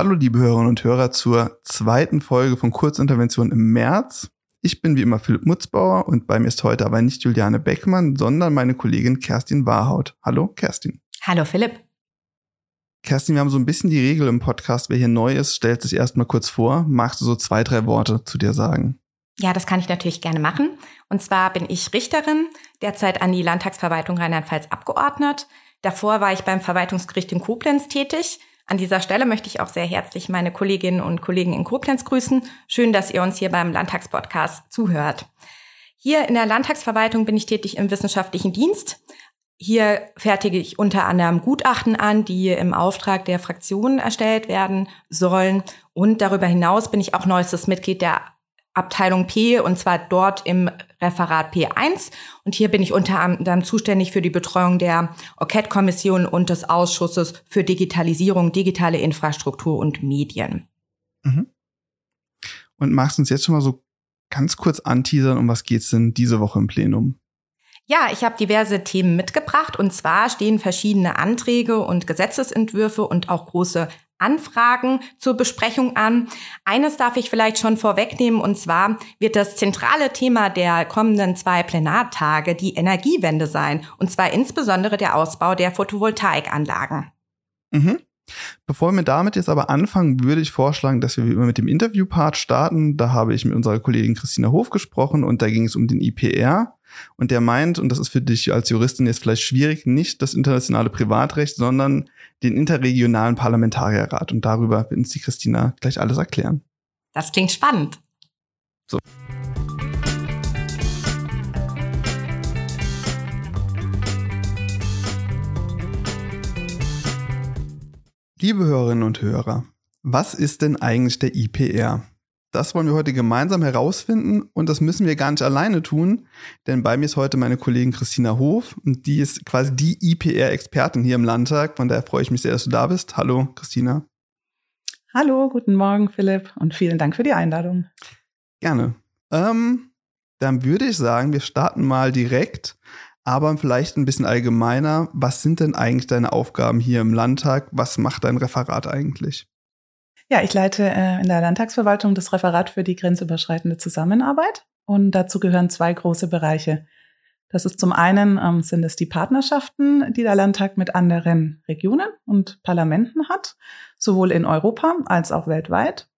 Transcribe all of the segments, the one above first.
Hallo liebe Hörerinnen und Hörer zur zweiten Folge von Kurzintervention im März. Ich bin wie immer Philipp Mutzbauer und bei mir ist heute aber nicht Juliane Beckmann, sondern meine Kollegin Kerstin Warhaut. Hallo Kerstin. Hallo Philipp. Kerstin, wir haben so ein bisschen die Regel im Podcast, wer hier neu ist, stellt sich erstmal kurz vor. Magst du so zwei, drei Worte zu dir sagen? Ja, das kann ich natürlich gerne machen. Und zwar bin ich Richterin, derzeit an die Landtagsverwaltung Rheinland-Pfalz abgeordnet. Davor war ich beim Verwaltungsgericht in Koblenz tätig an dieser Stelle möchte ich auch sehr herzlich meine Kolleginnen und Kollegen in Koblenz grüßen. Schön, dass ihr uns hier beim Landtagspodcast zuhört. Hier in der Landtagsverwaltung bin ich tätig im wissenschaftlichen Dienst. Hier fertige ich unter anderem Gutachten an, die im Auftrag der Fraktionen erstellt werden sollen. Und darüber hinaus bin ich auch neuestes Mitglied der Abteilung P und zwar dort im Referat P1. Und hier bin ich unter anderem zuständig für die Betreuung der Enquete-Kommission und des Ausschusses für Digitalisierung, digitale Infrastruktur und Medien. Mhm. Und magst du uns jetzt schon mal so ganz kurz anteasern, um was geht's denn diese Woche im Plenum? Ja, ich habe diverse Themen mitgebracht und zwar stehen verschiedene Anträge und Gesetzesentwürfe und auch große Anfragen zur Besprechung an. Eines darf ich vielleicht schon vorwegnehmen, und zwar wird das zentrale Thema der kommenden zwei Plenartage die Energiewende sein, und zwar insbesondere der Ausbau der Photovoltaikanlagen. Mhm. Bevor wir damit jetzt aber anfangen, würde ich vorschlagen, dass wir wie immer mit dem Interviewpart starten. Da habe ich mit unserer Kollegin Christina Hof gesprochen und da ging es um den IPR. Und der meint, und das ist für dich als Juristin jetzt vielleicht schwierig, nicht das internationale Privatrecht, sondern den interregionalen Parlamentarierrat. Und darüber wird uns die Christina gleich alles erklären. Das klingt spannend. So. Liebe Hörerinnen und Hörer, was ist denn eigentlich der IPR? Das wollen wir heute gemeinsam herausfinden und das müssen wir gar nicht alleine tun, denn bei mir ist heute meine Kollegin Christina Hof und die ist quasi die IPR-Expertin hier im Landtag. Von daher freue ich mich sehr, dass du da bist. Hallo, Christina. Hallo, guten Morgen, Philipp, und vielen Dank für die Einladung. Gerne. Ähm, dann würde ich sagen, wir starten mal direkt, aber vielleicht ein bisschen allgemeiner. Was sind denn eigentlich deine Aufgaben hier im Landtag? Was macht dein Referat eigentlich? Ja, ich leite äh, in der Landtagsverwaltung das Referat für die grenzüberschreitende Zusammenarbeit und dazu gehören zwei große Bereiche. Das ist zum einen ähm, sind es die Partnerschaften, die der Landtag mit anderen Regionen und Parlamenten hat, sowohl in Europa als auch weltweit.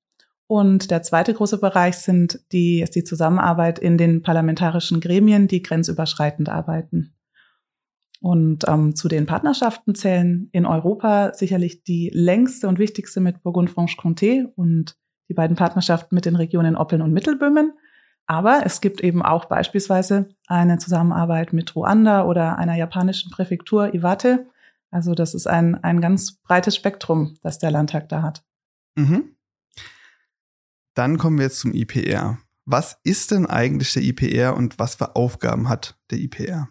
Und der zweite große Bereich sind die, ist die Zusammenarbeit in den parlamentarischen Gremien, die grenzüberschreitend arbeiten. Und ähm, zu den Partnerschaften zählen in Europa sicherlich die längste und wichtigste mit Burgund-Franche-Comté und die beiden Partnerschaften mit den Regionen Oppeln und Mittelböhmen. Aber es gibt eben auch beispielsweise eine Zusammenarbeit mit Ruanda oder einer japanischen Präfektur Iwate. Also das ist ein, ein ganz breites Spektrum, das der Landtag da hat. Mhm. Dann kommen wir jetzt zum IPR. Was ist denn eigentlich der IPR und was für Aufgaben hat der IPR?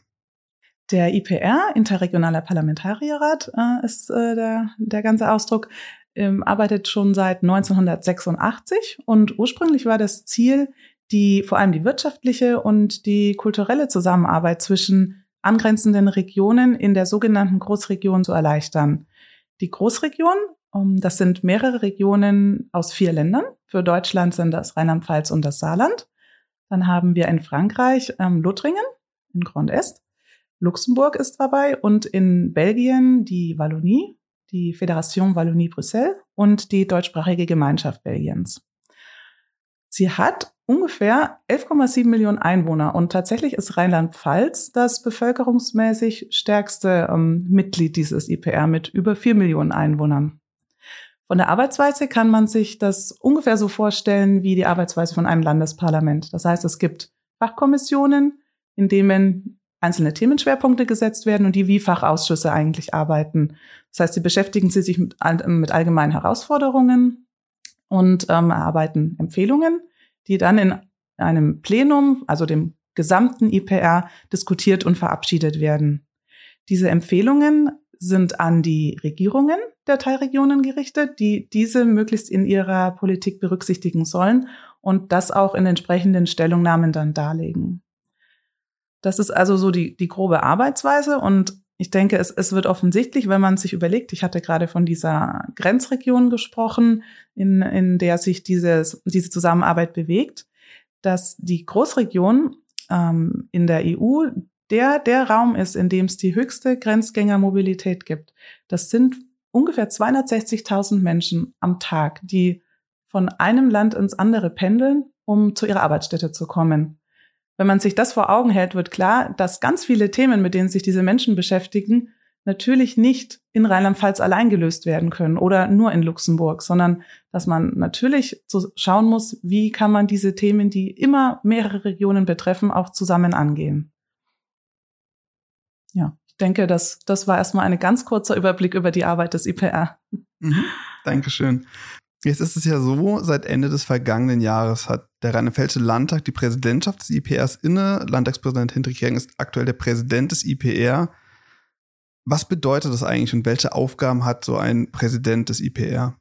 Der IPR, Interregionaler Parlamentarierrat, äh, ist äh, der, der ganze Ausdruck, ähm, arbeitet schon seit 1986 und ursprünglich war das Ziel, die vor allem die wirtschaftliche und die kulturelle Zusammenarbeit zwischen angrenzenden Regionen in der sogenannten Großregion zu erleichtern. Die Großregion, das sind mehrere Regionen aus vier Ländern. Für Deutschland sind das Rheinland-Pfalz und das Saarland. Dann haben wir in Frankreich ähm, Lothringen in Grand Est. Luxemburg ist dabei und in Belgien die Wallonie, die Fédération Wallonie-Bruxelles und die deutschsprachige Gemeinschaft Belgiens. Sie hat ungefähr 11,7 Millionen Einwohner und tatsächlich ist Rheinland-Pfalz das bevölkerungsmäßig stärkste ähm, Mitglied dieses IPR mit über 4 Millionen Einwohnern. Von der Arbeitsweise kann man sich das ungefähr so vorstellen wie die Arbeitsweise von einem Landesparlament. Das heißt, es gibt Fachkommissionen, in denen einzelne Themenschwerpunkte gesetzt werden und die wie Fachausschüsse eigentlich arbeiten. Das heißt, sie beschäftigen sich mit, mit allgemeinen Herausforderungen und ähm, erarbeiten Empfehlungen, die dann in einem Plenum, also dem gesamten IPR, diskutiert und verabschiedet werden. Diese Empfehlungen sind an die Regierungen der Teilregionen gerichtet, die diese möglichst in ihrer Politik berücksichtigen sollen und das auch in entsprechenden Stellungnahmen dann darlegen. Das ist also so die, die grobe Arbeitsweise. Und Ich denke, es, es wird offensichtlich, wenn man sich überlegt, ich hatte gerade von dieser Grenzregion gesprochen, in, in der sich dieses, diese Zusammenarbeit bewegt, dass die Großregion ähm, in der EU der, der Raum ist, in dem es die höchste Grenzgängermobilität gibt. Das sind ungefähr 260.000 Menschen am Tag, die von einem Land ins andere pendeln, um zu ihrer Arbeitsstätte zu kommen. Wenn man sich das vor Augen hält, wird klar, dass ganz viele Themen, mit denen sich diese Menschen beschäftigen, natürlich nicht in Rheinland-Pfalz allein gelöst werden können oder nur in Luxemburg, sondern dass man natürlich schauen muss, wie kann man diese Themen, die immer mehrere Regionen betreffen, auch zusammen angehen. Ja, denke, das, das war erstmal ein ganz kurzer Überblick über die Arbeit des IPR. Mhm, Dankeschön. Jetzt ist es ja so, seit Ende des vergangenen Jahres hat der Rheinland-Pfälzische Landtag die Präsidentschaft des IPRs inne. Landtagspräsident Hendrik Jering ist aktuell der Präsident des IPR. Was bedeutet das eigentlich und welche Aufgaben hat so ein Präsident des IPR?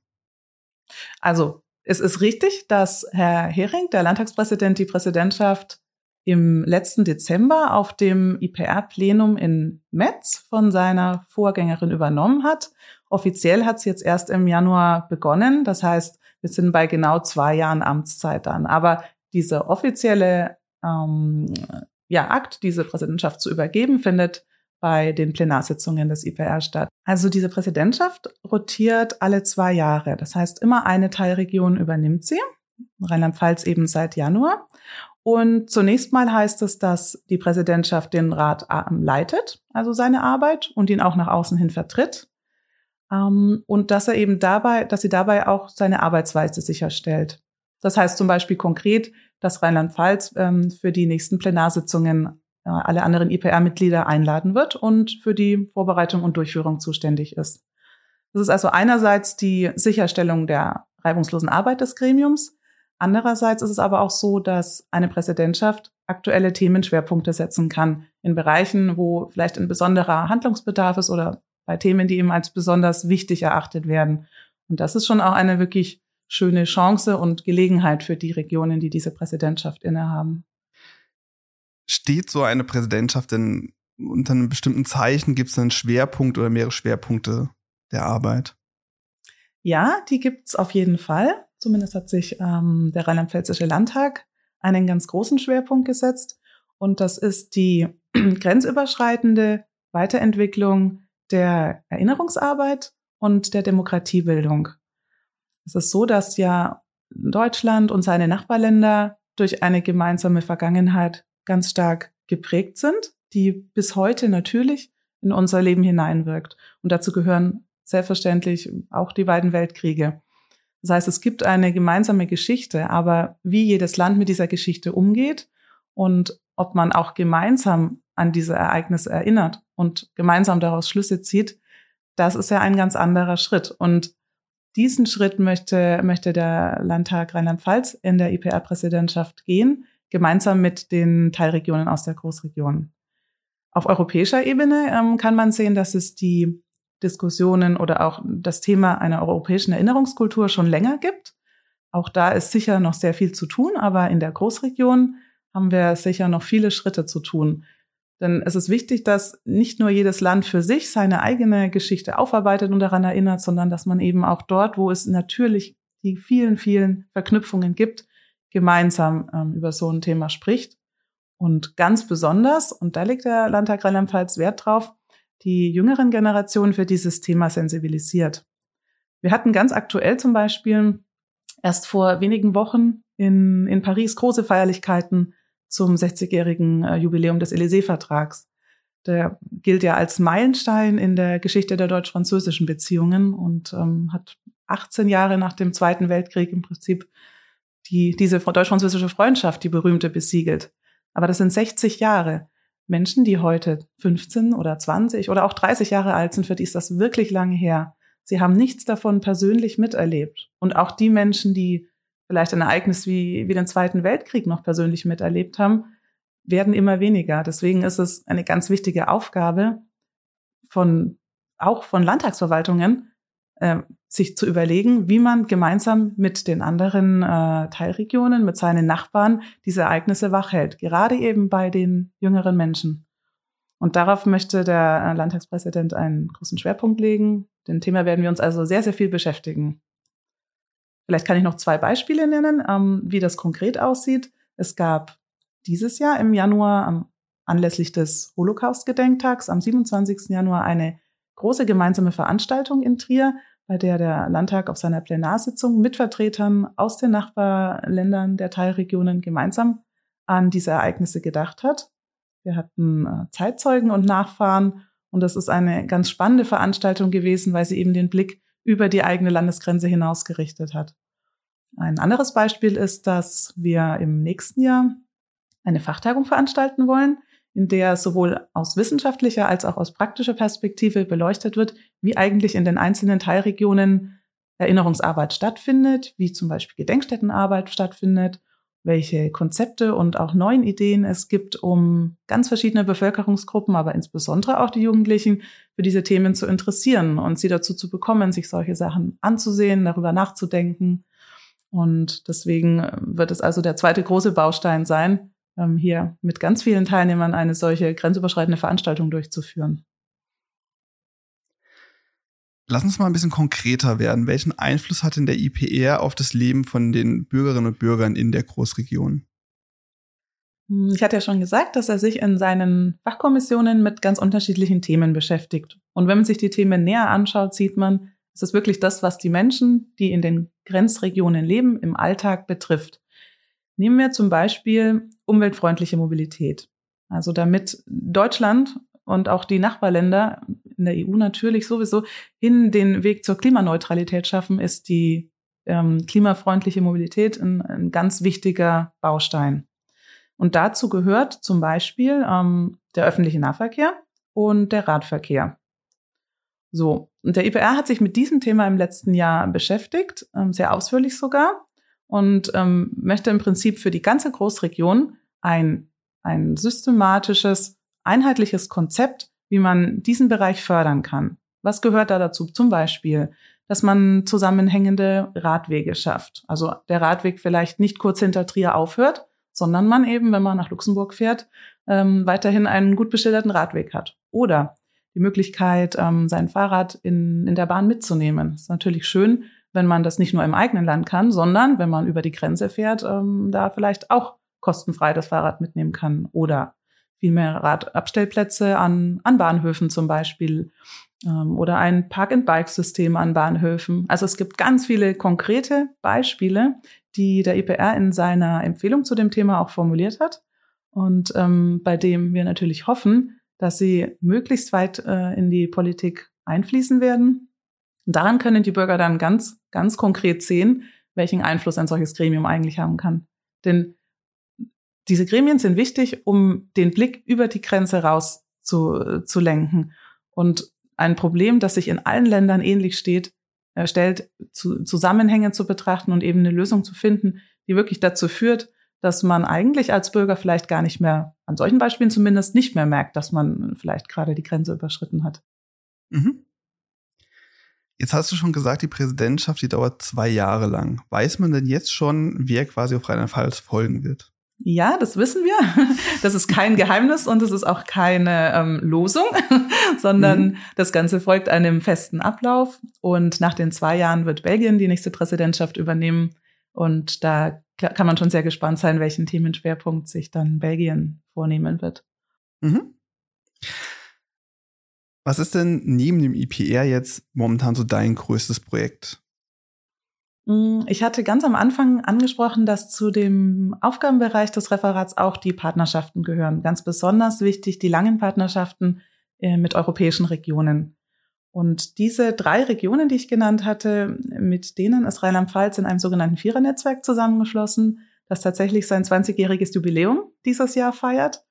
Also, es ist richtig, dass Herr Hering, der Landtagspräsident, die Präsidentschaft im letzten Dezember auf dem IPR-Plenum in Metz von seiner Vorgängerin übernommen hat. Offiziell hat es jetzt erst im Januar begonnen. Das heißt, wir sind bei genau zwei Jahren Amtszeit dann. Aber diese offizielle ähm, ja, Akt, diese Präsidentschaft zu übergeben, findet bei den Plenarsitzungen des IPR statt. Also diese Präsidentschaft rotiert alle zwei Jahre. Das heißt, immer eine Teilregion übernimmt sie. Rheinland-Pfalz eben seit Januar. Und zunächst mal heißt es, dass die Präsidentschaft den Rat ähm, leitet, also seine Arbeit und ihn auch nach außen hin vertritt. Ähm, und dass er eben dabei, dass sie dabei auch seine Arbeitsweise sicherstellt. Das heißt zum Beispiel konkret, dass Rheinland-Pfalz ähm, für die nächsten Plenarsitzungen äh, alle anderen IPR-Mitglieder einladen wird und für die Vorbereitung und Durchführung zuständig ist. Das ist also einerseits die Sicherstellung der reibungslosen Arbeit des Gremiums, Andererseits ist es aber auch so, dass eine Präsidentschaft aktuelle Themenschwerpunkte setzen kann in Bereichen, wo vielleicht ein besonderer Handlungsbedarf ist oder bei Themen, die eben als besonders wichtig erachtet werden. Und das ist schon auch eine wirklich schöne Chance und Gelegenheit für die Regionen, die diese Präsidentschaft innehaben. Steht so eine Präsidentschaft denn unter einem bestimmten Zeichen? Gibt es einen Schwerpunkt oder mehrere Schwerpunkte der Arbeit? Ja, die gibt's auf jeden Fall. Zumindest hat sich ähm, der Rheinland-Pfälzische Landtag einen ganz großen Schwerpunkt gesetzt. Und das ist die grenzüberschreitende Weiterentwicklung der Erinnerungsarbeit und der Demokratiebildung. Es ist so, dass ja Deutschland und seine Nachbarländer durch eine gemeinsame Vergangenheit ganz stark geprägt sind, die bis heute natürlich in unser Leben hineinwirkt. Und dazu gehören selbstverständlich auch die beiden Weltkriege. Das heißt, es gibt eine gemeinsame Geschichte, aber wie jedes Land mit dieser Geschichte umgeht und ob man auch gemeinsam an diese Ereignisse erinnert und gemeinsam daraus Schlüsse zieht, das ist ja ein ganz anderer Schritt. Und diesen Schritt möchte, möchte der Landtag Rheinland-Pfalz in der IPR-Präsidentschaft gehen, gemeinsam mit den Teilregionen aus der Großregion. Auf europäischer Ebene ähm, kann man sehen, dass es die Diskussionen oder auch das Thema einer europäischen Erinnerungskultur schon länger gibt. Auch da ist sicher noch sehr viel zu tun, aber in der Großregion haben wir sicher noch viele Schritte zu tun. Denn es ist wichtig, dass nicht nur jedes Land für sich seine eigene Geschichte aufarbeitet und daran erinnert, sondern dass man eben auch dort, wo es natürlich die vielen, vielen Verknüpfungen gibt, gemeinsam ähm, über so ein Thema spricht. Und ganz besonders, und da legt der Landtag Rheinland-Pfalz Wert drauf, die jüngeren Generationen für dieses Thema sensibilisiert. Wir hatten ganz aktuell zum Beispiel erst vor wenigen Wochen in, in Paris große Feierlichkeiten zum 60-jährigen äh, Jubiläum des Élysée-Vertrags. Der gilt ja als Meilenstein in der Geschichte der deutsch-französischen Beziehungen und ähm, hat 18 Jahre nach dem Zweiten Weltkrieg im Prinzip die, diese deutsch-französische Freundschaft, die berühmte, besiegelt. Aber das sind 60 Jahre. Menschen, die heute 15 oder 20 oder auch 30 Jahre alt sind, für die ist das wirklich lange her. Sie haben nichts davon persönlich miterlebt. Und auch die Menschen, die vielleicht ein Ereignis wie, wie den Zweiten Weltkrieg noch persönlich miterlebt haben, werden immer weniger. Deswegen ist es eine ganz wichtige Aufgabe von, auch von Landtagsverwaltungen, äh, sich zu überlegen, wie man gemeinsam mit den anderen äh, Teilregionen, mit seinen Nachbarn diese Ereignisse wachhält, gerade eben bei den jüngeren Menschen. Und darauf möchte der Landtagspräsident einen großen Schwerpunkt legen. Dem Thema werden wir uns also sehr, sehr viel beschäftigen. Vielleicht kann ich noch zwei Beispiele nennen, ähm, wie das konkret aussieht. Es gab dieses Jahr im Januar anlässlich des Holocaust-Gedenktags am 27. Januar eine große gemeinsame Veranstaltung in Trier, bei der der Landtag auf seiner Plenarsitzung mit Vertretern aus den Nachbarländern der Teilregionen gemeinsam an diese Ereignisse gedacht hat. Wir hatten äh, Zeitzeugen und Nachfahren und das ist eine ganz spannende Veranstaltung gewesen, weil sie eben den Blick über die eigene Landesgrenze hinaus gerichtet hat. Ein anderes Beispiel ist, dass wir im nächsten Jahr eine Fachtagung veranstalten wollen, in der sowohl aus wissenschaftlicher als auch aus praktischer Perspektive beleuchtet wird, wie eigentlich in den einzelnen Teilregionen Erinnerungsarbeit stattfindet, wie zum Beispiel Gedenkstättenarbeit stattfindet welche Konzepte und auch neuen Ideen es gibt, um ganz verschiedene Bevölkerungsgruppen, aber insbesondere auch die Jugendlichen für diese Themen zu interessieren und sie dazu zu bekommen, sich solche Sachen anzusehen, darüber nachzudenken. Und deswegen wird es also der zweite große Baustein sein, ähm, hier mit ganz vielen Teilnehmern eine solche grenzüberschreitende Veranstaltung durchzuführen. Lass uns mal ein bisschen konkreter werden. Welchen Einfluss hat denn der IPR auf das Leben von den Bürgerinnen und Bürgern in der Großregion? Hm, ich hatte ja schon gesagt, dass er sich in seinen Fachkommissionen mit ganz unterschiedlichen Themen beschäftigt. Und wenn man sich die Themen näher anschaut, sieht man, es ist wirklich das, was die Menschen, die in den Grenzregionen leben, im Alltag betrifft. Nehmen wir zum Beispiel umweltfreundliche Mobilität. Also damit Deutschland und auch die Nachbarländer in der EU natürlich sowieso hin den Weg zur Klimaneutralität schaffen, ist die ähm, klimafreundliche Mobilität ein, ein, ganz wichtiger Baustein. Und dazu gehört zum Beispiel ähm, der öffentliche Nahverkehr und der Radverkehr. So, und der IPR hat sich mit diesem Thema im letzten Jahr beschäftigt, ähm, sehr ausführlich sogar, und ähm, möchte im Prinzip für die ganze Großregion ein, ein systematisches, einheitliches Konzept wie man diesen Bereich fördern kann. Was gehört da dazu? Zum Beispiel, dass man zusammenhängende Radwege schafft. Also der Radweg vielleicht nicht kurz hinter Trier aufhört, sondern man eben, wenn man nach Luxemburg fährt, ähm, weiterhin einen gut beschilderten Radweg hat. Oder die Möglichkeit, ähm, sein Fahrrad in, in der Bahn mitzunehmen. ist natürlich schön, wenn man das nicht nur im eigenen Land kann, sondern wenn man über die Grenze fährt, ähm, da vielleicht auch kostenfrei das Fahrrad mitnehmen kann. Oder viel mehr Radabstellplätze an, an Bahnhöfen zum Beispiel ähm, oder ein Park-and-Bike-System an Bahnhöfen. Also es gibt ganz viele konkrete Beispiele, die der IPR in seiner Empfehlung zu dem Thema auch formuliert hat und ähm, bei dem wir natürlich hoffen, dass sie möglichst weit äh, in die Politik einfließen werden. Daran können die Bürger dann ganz, ganz konkret sehen, welchen Einfluss ein solches Gremium eigentlich haben kann. Denn diese Gremien sind wichtig, um den Blick über die Grenze raus zu, zu lenken. Und ein Problem, das sich in allen Ländern ähnlich steht, äh, stellt, zu, Zusammenhänge zu betrachten und eben eine Lösung zu finden, die wirklich dazu führt, dass man eigentlich als Bürger vielleicht gar nicht mehr, an solchen Beispielen zumindest, nicht mehr merkt, dass man vielleicht gerade die Grenze überschritten hat. Mhm. Jetzt hast du schon gesagt, die Präsidentschaft, die dauert zwei Jahre lang. Weiß man denn jetzt schon, wer quasi auf Rheinland-Pfalz folgen wird? Ja, das wissen wir. Das ist kein Geheimnis und es ist auch keine ähm, Losung, sondern mhm. das Ganze folgt einem festen Ablauf. Und nach den zwei Jahren wird Belgien die nächste Präsidentschaft übernehmen. Und da kann man schon sehr gespannt sein, welchen Themenschwerpunkt sich dann Belgien vornehmen wird. Mhm. Was ist denn neben dem IPR jetzt momentan so dein größtes Projekt? Mm, ich hatte ganz am Anfang angesprochen, dass zu dem Aufgabenbereich des Referats auch die Partnerschaften gehören. Ganz besonders wichtig die langen Partnerschaften äh, mit europäischen Regionen. Und diese drei Regionen, die ich genannt hatte, mit denen ist Rheinland-Pfalz in einem sogenannten Vierernetzwerk zusammengeschlossen, das tatsächlich sein 20-jähriges Jubiläum dieses Jahr feiert.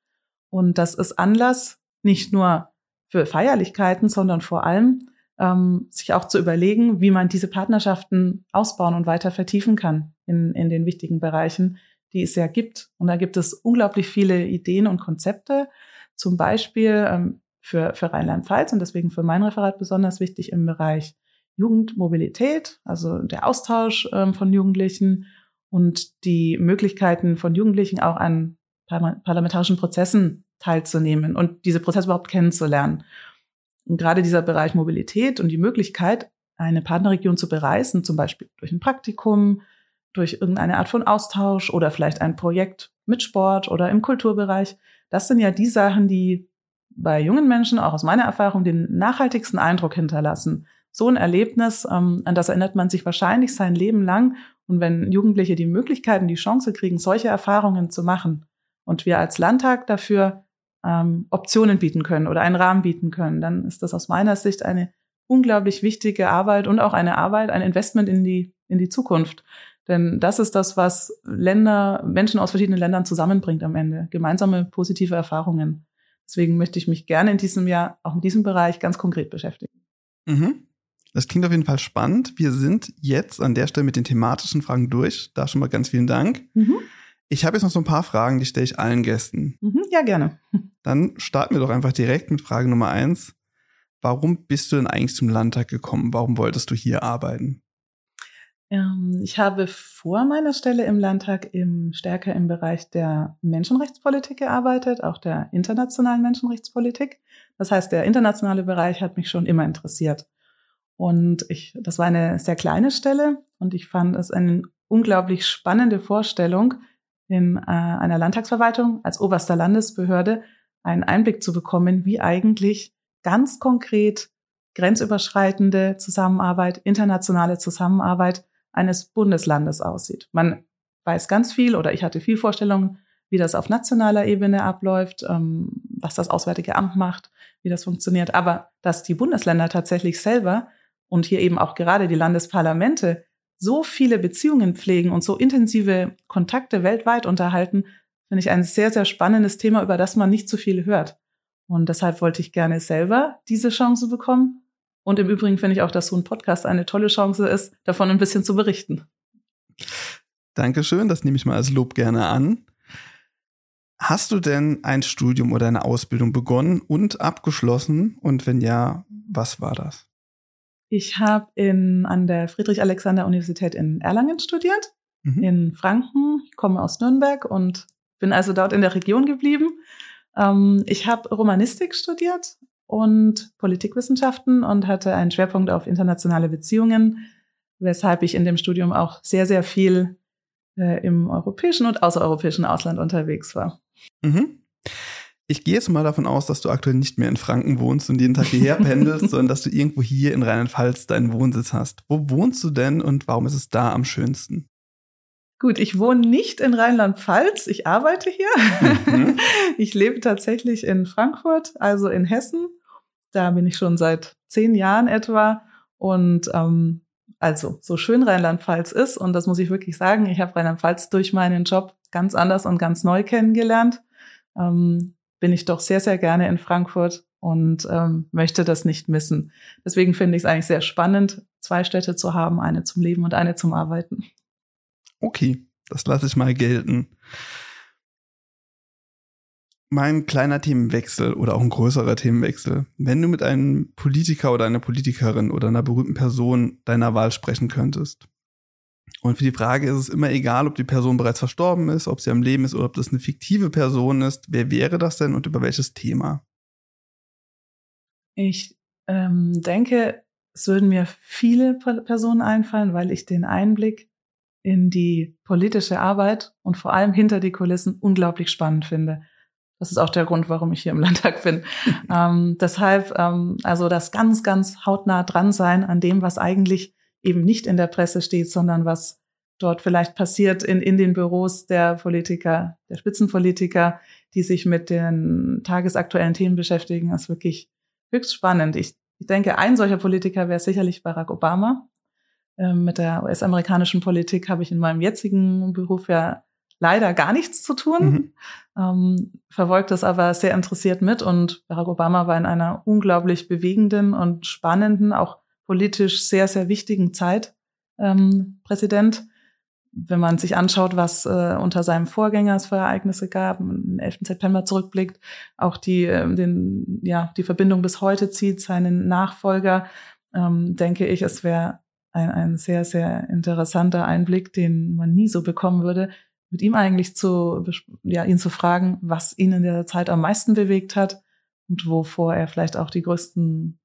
Und das ist Anlass nicht nur für Feierlichkeiten, sondern vor allem ähm, sich auch zu überlegen, wie man diese Partnerschaften ausbauen und weiter vertiefen kann in, in den wichtigen Bereichen, die es ja gibt. Und da gibt es unglaublich viele Ideen und Konzepte, zum Beispiel ähm, für, für Rheinland-Pfalz und deswegen für mein Referat besonders wichtig im Bereich Jugendmobilität, also der Austausch ähm, von Jugendlichen und die Möglichkeiten von Jugendlichen auch an parlamentarischen Prozessen teilzunehmen und diese Prozesse überhaupt kennenzulernen. Und gerade dieser Bereich Mobilität und die Möglichkeit, eine Partnerregion zu bereisen, zum Beispiel durch ein Praktikum, durch irgendeine Art von Austausch oder vielleicht ein Projekt mit Sport oder im Kulturbereich. Das sind ja die Sachen, die bei jungen Menschen, auch aus meiner Erfahrung, den nachhaltigsten Eindruck hinterlassen. So ein Erlebnis, ähm, an das erinnert man sich wahrscheinlich sein Leben lang. Und wenn Jugendliche die Möglichkeiten, die Chance kriegen, solche Erfahrungen zu machen und wir als Landtag dafür ähm, Optionen bieten können oder einen Rahmen bieten können, dann ist das aus meiner Sicht eine unglaublich wichtige Arbeit und auch eine Arbeit, ein Investment in die, in die Zukunft. Denn das ist das, was Länder, Menschen aus verschiedenen Ländern zusammenbringt am Ende. Gemeinsame positive Erfahrungen. Deswegen möchte ich mich gerne in diesem Jahr auch in diesem Bereich ganz konkret beschäftigen. Mhm. Das klingt auf jeden Fall spannend. Wir sind jetzt an der Stelle mit den thematischen Fragen durch. Da schon mal ganz vielen Dank. Mhm. Ich habe jetzt noch so ein paar Fragen, die stelle ich allen Gästen. Mhm, ja, gerne. Dann starten wir doch einfach direkt mit Frage Nummer eins. Warum bist du denn eigentlich zum Landtag gekommen? Warum wolltest du hier arbeiten? Ähm, ich habe vor meiner Stelle im Landtag im, stärker im Bereich der Menschenrechtspolitik gearbeitet, auch der internationalen Menschenrechtspolitik. Das heißt, der internationale Bereich hat mich schon immer interessiert. Und ich, das war eine sehr kleine Stelle und ich fand es eine unglaublich spannende Vorstellung, in äh, einer Landtagsverwaltung als oberster Landesbehörde einen Einblick zu bekommen, wie eigentlich ganz konkret grenzüberschreitende Zusammenarbeit, internationale Zusammenarbeit eines Bundeslandes aussieht. Man weiß ganz viel oder ich hatte viel Vorstellungen, wie das auf nationaler Ebene abläuft, ähm, was das Auswärtige Amt macht, wie das funktioniert. Aber dass die Bundesländer tatsächlich selber und hier eben auch gerade die Landesparlamente so viele Beziehungen pflegen und so intensive Kontakte weltweit unterhalten, finde ich ein sehr, sehr spannendes Thema, über das man nicht so viel hört. Und deshalb wollte ich gerne selber diese Chance bekommen. Und im Übrigen finde ich auch, dass so ein Podcast eine tolle Chance ist, davon ein bisschen zu berichten. Dankeschön, das nehme ich mal als Lob gerne an. Hast du denn ein Studium oder eine Ausbildung begonnen und abgeschlossen? Und wenn ja, was war das? Ich habe in an der Friedrich-Alexander-Universität in Erlangen studiert, mhm. in Franken. Komme aus Nürnberg und bin also dort in der Region geblieben. Ähm, ich habe Romanistik studiert und Politikwissenschaften und hatte einen Schwerpunkt auf internationale Beziehungen, weshalb ich in dem Studium auch sehr, sehr viel äh, im europäischen und außereuropäischen Ausland unterwegs war. Mhm. Ich gehe jetzt mal davon aus, dass du aktuell nicht mehr in Franken wohnst und jeden Tag hierher pendelst, sondern dass du irgendwo hier in Rheinland-Pfalz deinen Wohnsitz hast. Wo wohnst du denn und warum ist es da am schönsten? Gut, ich wohne nicht in Rheinland-Pfalz, ich arbeite hier. Mhm. Ich lebe tatsächlich in Frankfurt, also in Hessen. Da bin ich schon seit zehn Jahren etwa. Und ähm, also so schön Rheinland-Pfalz ist, und das muss ich wirklich sagen, ich habe Rheinland-Pfalz durch meinen Job ganz anders und ganz neu kennengelernt. Ähm, bin ich doch sehr, sehr gerne in Frankfurt und ähm, möchte das nicht missen. Deswegen finde ich es eigentlich sehr spannend, zwei Städte zu haben, eine zum Leben und eine zum Arbeiten. Okay, das lasse ich mal gelten. Mein kleiner Themenwechsel oder auch ein größerer Themenwechsel. Wenn du mit einem Politiker oder einer Politikerin oder einer berühmten Person deiner Wahl sprechen könntest, und für die Frage ist es immer egal, ob die Person bereits verstorben ist, ob sie am Leben ist oder ob das eine fiktive Person ist. Wer wäre das denn und über welches Thema? Ich ähm, denke, es würden mir viele Personen einfallen, weil ich den Einblick in die politische Arbeit und vor allem hinter die Kulissen unglaublich spannend finde. Das ist auch der Grund, warum ich hier im Landtag bin. ähm, deshalb, ähm, also das ganz, ganz hautnah dran sein an dem, was eigentlich eben nicht in der Presse steht, sondern was dort vielleicht passiert in, in den Büros der Politiker, der Spitzenpolitiker, die sich mit den tagesaktuellen Themen beschäftigen, ist wirklich höchst spannend. Ich, ich denke, ein solcher Politiker wäre sicherlich Barack Obama. Ähm, mit der US-amerikanischen Politik habe ich in meinem jetzigen Beruf ja leider gar nichts zu tun, mhm. ähm, verfolgt das aber sehr interessiert mit und Barack Obama war in einer unglaublich bewegenden und spannenden, auch politisch sehr, sehr wichtigen Zeit ähm, Präsident. Wenn man sich anschaut, was äh, unter seinem Vorgänger es für Ereignisse gab, den 11. September zurückblickt, auch die, äh, den, ja, die Verbindung bis heute zieht, seinen Nachfolger, ähm, denke ich, es wäre ein, ein sehr, sehr interessanter Einblick, den man nie so bekommen würde, mit ihm eigentlich zu, ja, ihn zu fragen, was ihn in der Zeit am meisten bewegt hat und wovor er vielleicht auch die größten,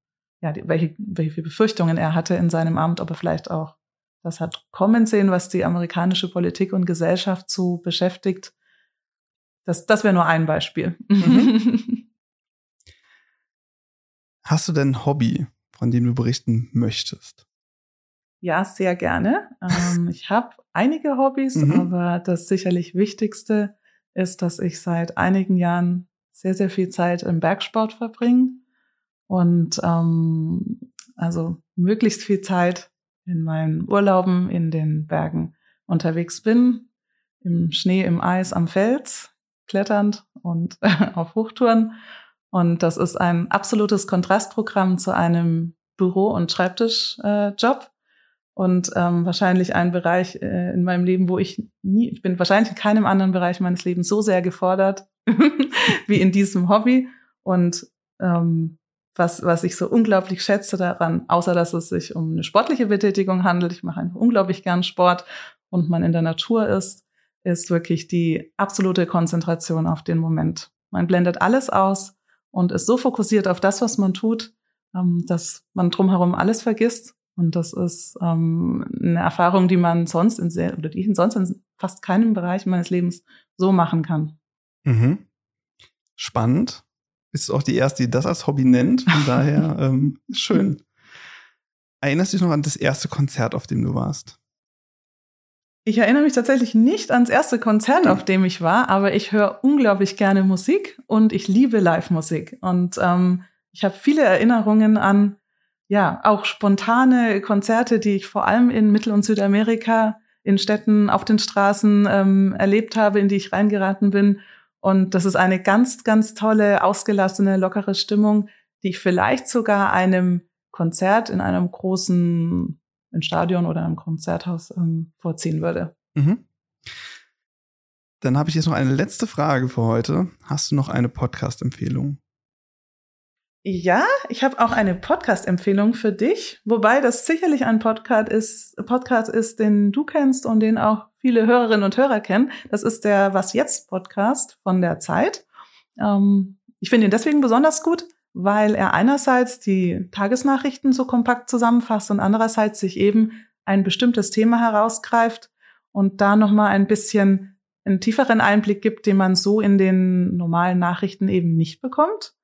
ja, die, welche, welche Befürchtungen er hatte in seinem Amt, aber vielleicht auch das hat kommen sehen, was die amerikanische Politik und Gesellschaft so beschäftigt. Das, das wäre nur ein Beispiel. Mhm. Hast du denn ein Hobby, von dem du berichten möchtest? Ja, sehr gerne. Ähm, ich habe einige Hobbys, mhm. aber das sicherlich Wichtigste ist, dass ich seit einigen Jahren sehr, sehr viel Zeit im Bergsport verbringe und ähm, also möglichst viel Zeit in meinen Urlauben in den Bergen unterwegs bin, im Schnee, im Eis, am Fels, kletternd und auf Hochtouren. Und das ist ein absolutes Kontrastprogramm zu einem Büro- und Schreibtischjob. Äh, und ähm, wahrscheinlich ein Bereich äh, in meinem Leben, wo ich nie, ich bin wahrscheinlich in keinem anderen Bereich meines Lebens so sehr gefordert wie in diesem Hobby. Und ähm, was, was ich so unglaublich schätze daran, außer dass es sich um eine sportliche Betätigung handelt, ich mache einfach unglaublich gern Sport und man in der Natur ist, ist wirklich die absolute Konzentration auf den Moment. Man blendet alles aus und ist so fokussiert auf das, was man tut, ähm, dass man drumherum alles vergisst und das ist ähm, eine Erfahrung, die man sonst in sehr, oder die ich sonst in fast keinem Bereich meines Lebens so machen kann. Mhm. Spannend. Bist auch die Erste, die das als Hobby nennt. Von daher ähm, schön. Erinnerst du dich noch an das erste Konzert, auf dem du warst? Ich erinnere mich tatsächlich nicht ans erste Konzert, auf dem ich war, aber ich höre unglaublich gerne Musik und ich liebe Live-Musik. Und ähm, ich habe viele Erinnerungen an ja, auch spontane Konzerte, die ich vor allem in Mittel- und Südamerika in Städten auf den Straßen ähm, erlebt habe, in die ich reingeraten bin. Und das ist eine ganz, ganz tolle, ausgelassene, lockere Stimmung, die ich vielleicht sogar einem Konzert in einem großen im Stadion oder einem Konzerthaus ähm, vorziehen würde. Mhm. Dann habe ich jetzt noch eine letzte Frage für heute. Hast du noch eine Podcast-Empfehlung? Ja, ich habe auch eine Podcast-Empfehlung für dich, wobei das sicherlich ein Podcast ist, Podcast ist, den du kennst und den auch viele Hörerinnen und Hörer kennen. Das ist der Was jetzt Podcast von der Zeit. Ähm, ich finde ihn deswegen besonders gut, weil er einerseits die Tagesnachrichten so kompakt zusammenfasst und andererseits sich eben ein bestimmtes Thema herausgreift und da nochmal ein bisschen einen tieferen Einblick gibt, den man so in den normalen Nachrichten eben nicht bekommt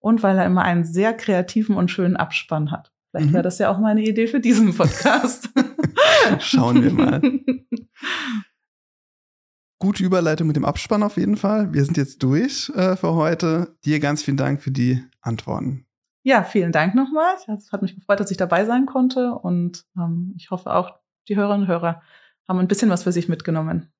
und weil er immer einen sehr kreativen und schönen Abspann hat. Vielleicht mhm. wäre das ja auch mal eine Idee für diesen Podcast. Schauen wir mal. Gute Überleitung mit dem Abspann auf jeden Fall. Wir sind jetzt durch äh, für heute. Dir ganz vielen Dank für die Antworten. Ja, vielen Dank nochmal. Es hat mich gefreut, dass ich dabei sein konnte und ähm, ich hoffe auch, die Hörerinnen und Hörer haben ein bisschen was für sich mitgenommen.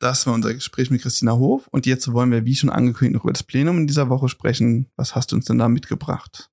Das war unser Gespräch mit Christina Hof. Und jetzt wollen wir, wie schon angekündigt, noch über das Plenum in dieser Woche sprechen. Was hast du uns denn da mitgebracht?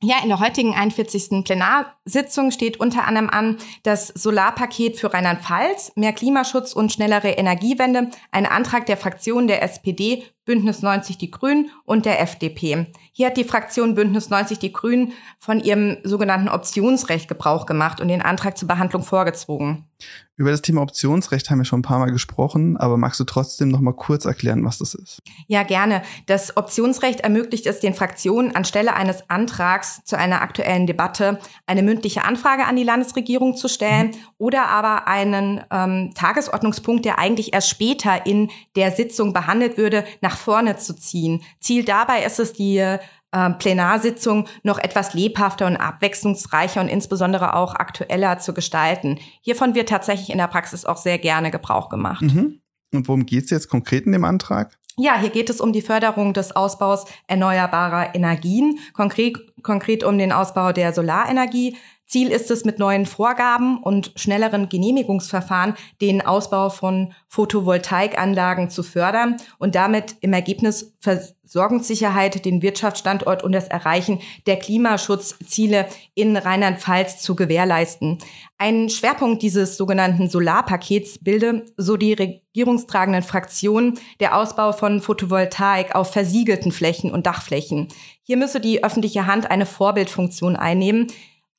Ja, in der heutigen 41. Plenarsitzung steht unter anderem an das Solarpaket für Rheinland-Pfalz, mehr Klimaschutz und schnellere Energiewende, ein Antrag der Fraktion der SPD, Bündnis 90 Die Grünen und der FDP. Hier hat die Fraktion Bündnis 90 Die Grünen von ihrem sogenannten Optionsrecht Gebrauch gemacht und den Antrag zur Behandlung vorgezogen. Über das Thema Optionsrecht haben wir schon ein paar Mal gesprochen, aber magst du trotzdem noch mal kurz erklären, was das ist? Ja, gerne. Das Optionsrecht ermöglicht es den Fraktionen anstelle eines Antrags zu einer aktuellen Debatte eine mündliche Anfrage an die Landesregierung zu stellen mhm. oder aber einen ähm, Tagesordnungspunkt, der eigentlich erst später in der Sitzung behandelt würde, nach vorne zu ziehen. Ziel dabei ist es, die Plenarsitzung noch etwas lebhafter und abwechslungsreicher und insbesondere auch aktueller zu gestalten. Hiervon wird tatsächlich in der Praxis auch sehr gerne Gebrauch gemacht. Mhm. Und worum geht es jetzt konkret in dem Antrag? Ja, hier geht es um die Förderung des Ausbaus erneuerbarer Energien, konkret, konkret um den Ausbau der Solarenergie. Ziel ist es, mit neuen Vorgaben und schnelleren Genehmigungsverfahren den Ausbau von Photovoltaikanlagen zu fördern und damit im Ergebnis Versorgungssicherheit, den Wirtschaftsstandort und das Erreichen der Klimaschutzziele in Rheinland-Pfalz zu gewährleisten. Ein Schwerpunkt dieses sogenannten Solarpakets bilde, so die regierungstragenden Fraktionen, der Ausbau von Photovoltaik auf versiegelten Flächen und Dachflächen. Hier müsse die öffentliche Hand eine Vorbildfunktion einnehmen,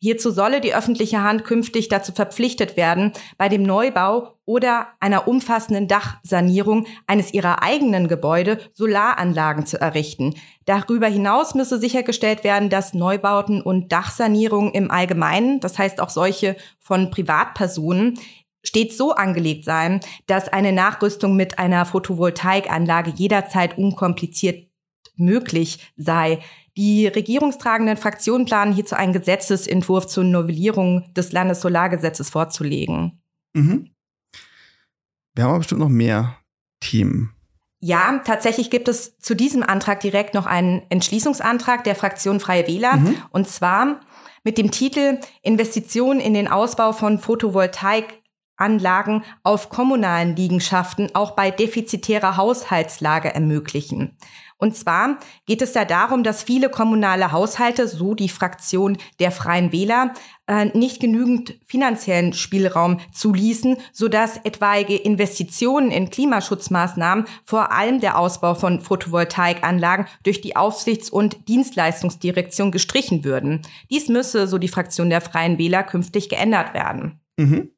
Hierzu solle die öffentliche Hand künftig dazu verpflichtet werden, bei dem Neubau oder einer umfassenden Dachsanierung eines ihrer eigenen Gebäude Solaranlagen zu errichten. Darüber hinaus müsse sichergestellt werden, dass Neubauten und Dachsanierungen im Allgemeinen, das heißt auch solche von Privatpersonen, stets so angelegt seien, dass eine Nachrüstung mit einer Photovoltaikanlage jederzeit unkompliziert möglich sei. Die regierungstragenden Fraktionen planen hierzu einen Gesetzesentwurf zur Novellierung des Landessolargesetzes vorzulegen. Mhm. Wir haben aber bestimmt noch mehr Themen. Ja, tatsächlich gibt es zu diesem Antrag direkt noch einen Entschließungsantrag der Fraktion Freie Wähler. Mhm. Und zwar mit dem Titel Investitionen in den Ausbau von Photovoltaikanlagen auf kommunalen Liegenschaften auch bei defizitärer Haushaltslage ermöglichen. Und zwar geht es da darum, dass viele kommunale Haushalte, so die Fraktion der Freien Wähler, äh, nicht genügend finanziellen Spielraum zuließen, sodass etwaige Investitionen in Klimaschutzmaßnahmen, vor allem der Ausbau von Photovoltaikanlagen, durch die Aufsichts- und Dienstleistungsdirektion gestrichen würden. Dies müsse, so die Fraktion der Freien Wähler, künftig geändert werden. Mhm.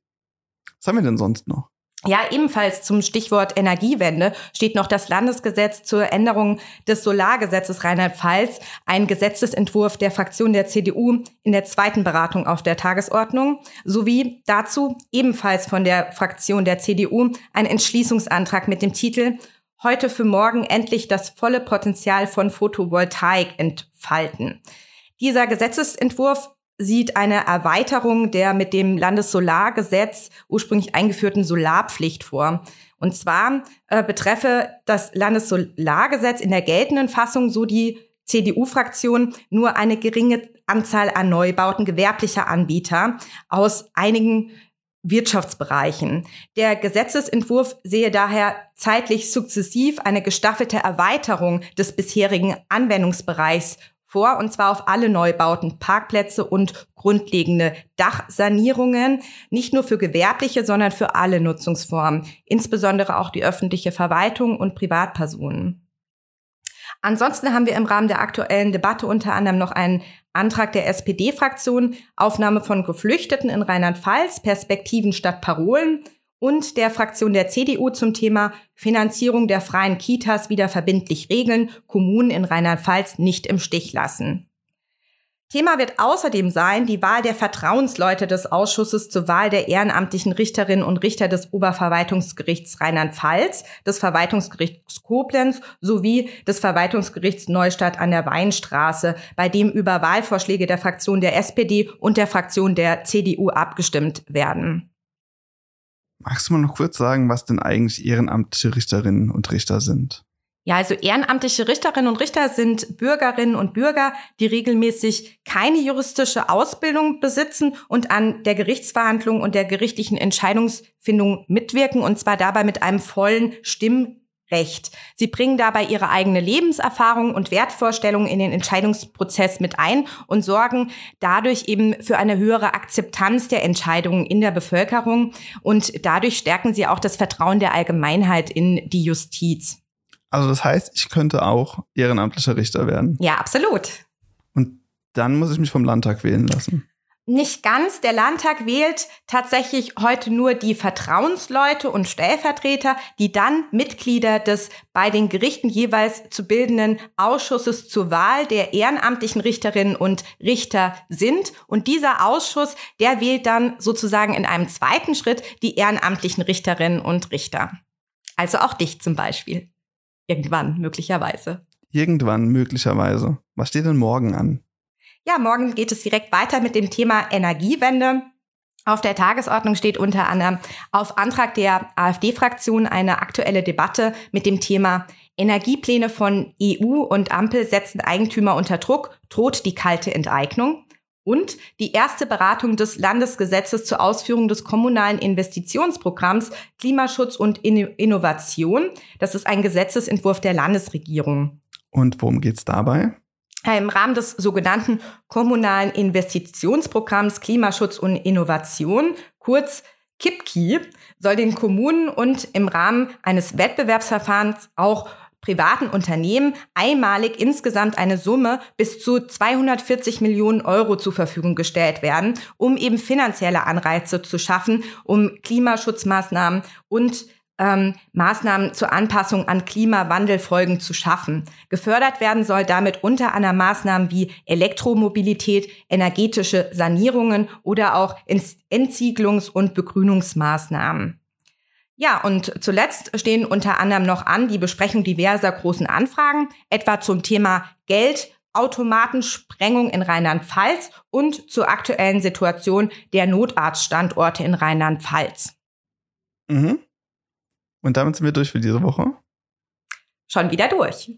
Was haben wir denn sonst noch? Ja, ebenfalls zum Stichwort Energiewende steht noch das Landesgesetz zur Änderung des Solargesetzes Rheinland-Pfalz, ein Gesetzesentwurf der Fraktion der CDU in der zweiten Beratung auf der Tagesordnung, sowie dazu ebenfalls von der Fraktion der CDU ein Entschließungsantrag mit dem Titel Heute für morgen endlich das volle Potenzial von Photovoltaik entfalten. Dieser Gesetzesentwurf sieht eine Erweiterung der mit dem Landessolargesetz ursprünglich eingeführten Solarpflicht vor. Und zwar äh, betreffe das Landessolargesetz in der geltenden Fassung so die CDU-Fraktion nur eine geringe Anzahl an Neubauten gewerblicher Anbieter aus einigen Wirtschaftsbereichen. Der Gesetzesentwurf sehe daher zeitlich sukzessiv eine gestaffelte Erweiterung des bisherigen Anwendungsbereichs vor, und zwar auf alle Neubauten, Parkplätze und grundlegende Dachsanierungen, nicht nur für gewerbliche, sondern für alle Nutzungsformen, insbesondere auch die öffentliche Verwaltung und Privatpersonen. Ansonsten haben wir im Rahmen der aktuellen Debatte unter anderem noch einen Antrag der SPD-Fraktion, Aufnahme von Geflüchteten in Rheinland-Pfalz, Perspektiven statt Parolen und der Fraktion der CDU zum Thema Finanzierung der freien Kitas wieder verbindlich regeln, Kommunen in Rheinland-Pfalz nicht im Stich lassen. Thema wird außerdem sein die Wahl der Vertrauensleute des Ausschusses zur Wahl der ehrenamtlichen Richterinnen und Richter des Oberverwaltungsgerichts Rheinland-Pfalz, des Verwaltungsgerichts Koblenz sowie des Verwaltungsgerichts Neustadt an der Weinstraße, bei dem über Wahlvorschläge der Fraktion der SPD und der Fraktion der CDU abgestimmt werden. Magst du mal noch kurz sagen, was denn eigentlich ehrenamtliche Richterinnen und Richter sind? Ja, also ehrenamtliche Richterinnen und Richter sind Bürgerinnen und Bürger, die regelmäßig keine juristische Ausbildung besitzen und an der Gerichtsverhandlung und der gerichtlichen Entscheidungsfindung mitwirken und zwar dabei mit einem vollen Stimm Recht. Sie bringen dabei ihre eigene Lebenserfahrung und Wertvorstellungen in den Entscheidungsprozess mit ein und sorgen dadurch eben für eine höhere Akzeptanz der Entscheidungen in der Bevölkerung und dadurch stärken sie auch das Vertrauen der Allgemeinheit in die Justiz. Also das heißt, ich könnte auch ehrenamtlicher Richter werden. Ja, absolut. Und dann muss ich mich vom Landtag wählen lassen nicht ganz. Der Landtag wählt tatsächlich heute nur die Vertrauensleute und Stellvertreter, die dann Mitglieder des bei den Gerichten jeweils zu bildenden Ausschusses zur Wahl der ehrenamtlichen Richterinnen und Richter sind. Und dieser Ausschuss, der wählt dann sozusagen in einem zweiten Schritt die ehrenamtlichen Richterinnen und Richter. Also auch dich zum Beispiel. Irgendwann, möglicherweise. Irgendwann, möglicherweise. Was steht denn morgen an? Ja, morgen geht es direkt weiter mit dem Thema Energiewende. Auf der Tagesordnung steht unter anderem auf Antrag der AfD-Fraktion eine aktuelle Debatte mit dem Thema Energiepläne von EU und Ampel setzen Eigentümer unter Druck, droht die kalte Enteignung. und die erste Beratung des Landesgesetzes zur Ausführung des kommunalen Investitionsprogramms Klimaschutz und Innovation. Das ist ein Gesetzesentwurf der Landesregierung. Und worum geht's dabei? Im Rahmen des sogenannten kommunalen Investitionsprogramms Klimaschutz und Innovation, kurz KIPKI, soll den Kommunen und im Rahmen eines Wettbewerbsverfahrens auch privaten Unternehmen einmalig insgesamt eine Summe bis zu 240 Millionen Euro zur Verfügung gestellt werden, um eben finanzielle Anreize zu schaffen, um Klimaschutzmaßnahmen und ähm, Maßnahmen zur Anpassung an Klimawandelfolgen zu schaffen. Gefördert werden soll damit unter anderem Maßnahmen wie Elektromobilität, energetische Sanierungen oder auch Entziegelungs- und Begrünungsmaßnahmen. Ja, und zuletzt stehen unter anderem noch an die Besprechung diverser großen Anfragen, etwa zum Thema Geld, Automatensprengung in Rheinland-Pfalz und zur aktuellen Situation der Notarztstandorte in Rheinland-Pfalz. Mhm. Und damit sind wir durch für diese Woche. Schon wieder durch.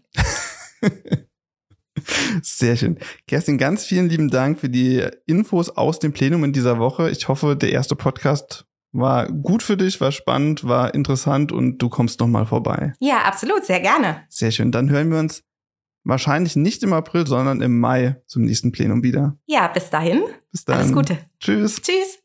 Sehr schön. Kerstin, ganz vielen lieben Dank für die Infos aus dem Plenum in dieser Woche. Ich hoffe, der erste Podcast war gut für dich, war spannend, war interessant und du kommst noch mal vorbei. Ja, absolut, sehr gerne. Sehr schön. Dann hören wir uns wahrscheinlich nicht im April, sondern im Mai zum nächsten Plenum wieder. Ja, bis dahin. Bis dann. Alles Gute. Tschüss. Tschüss.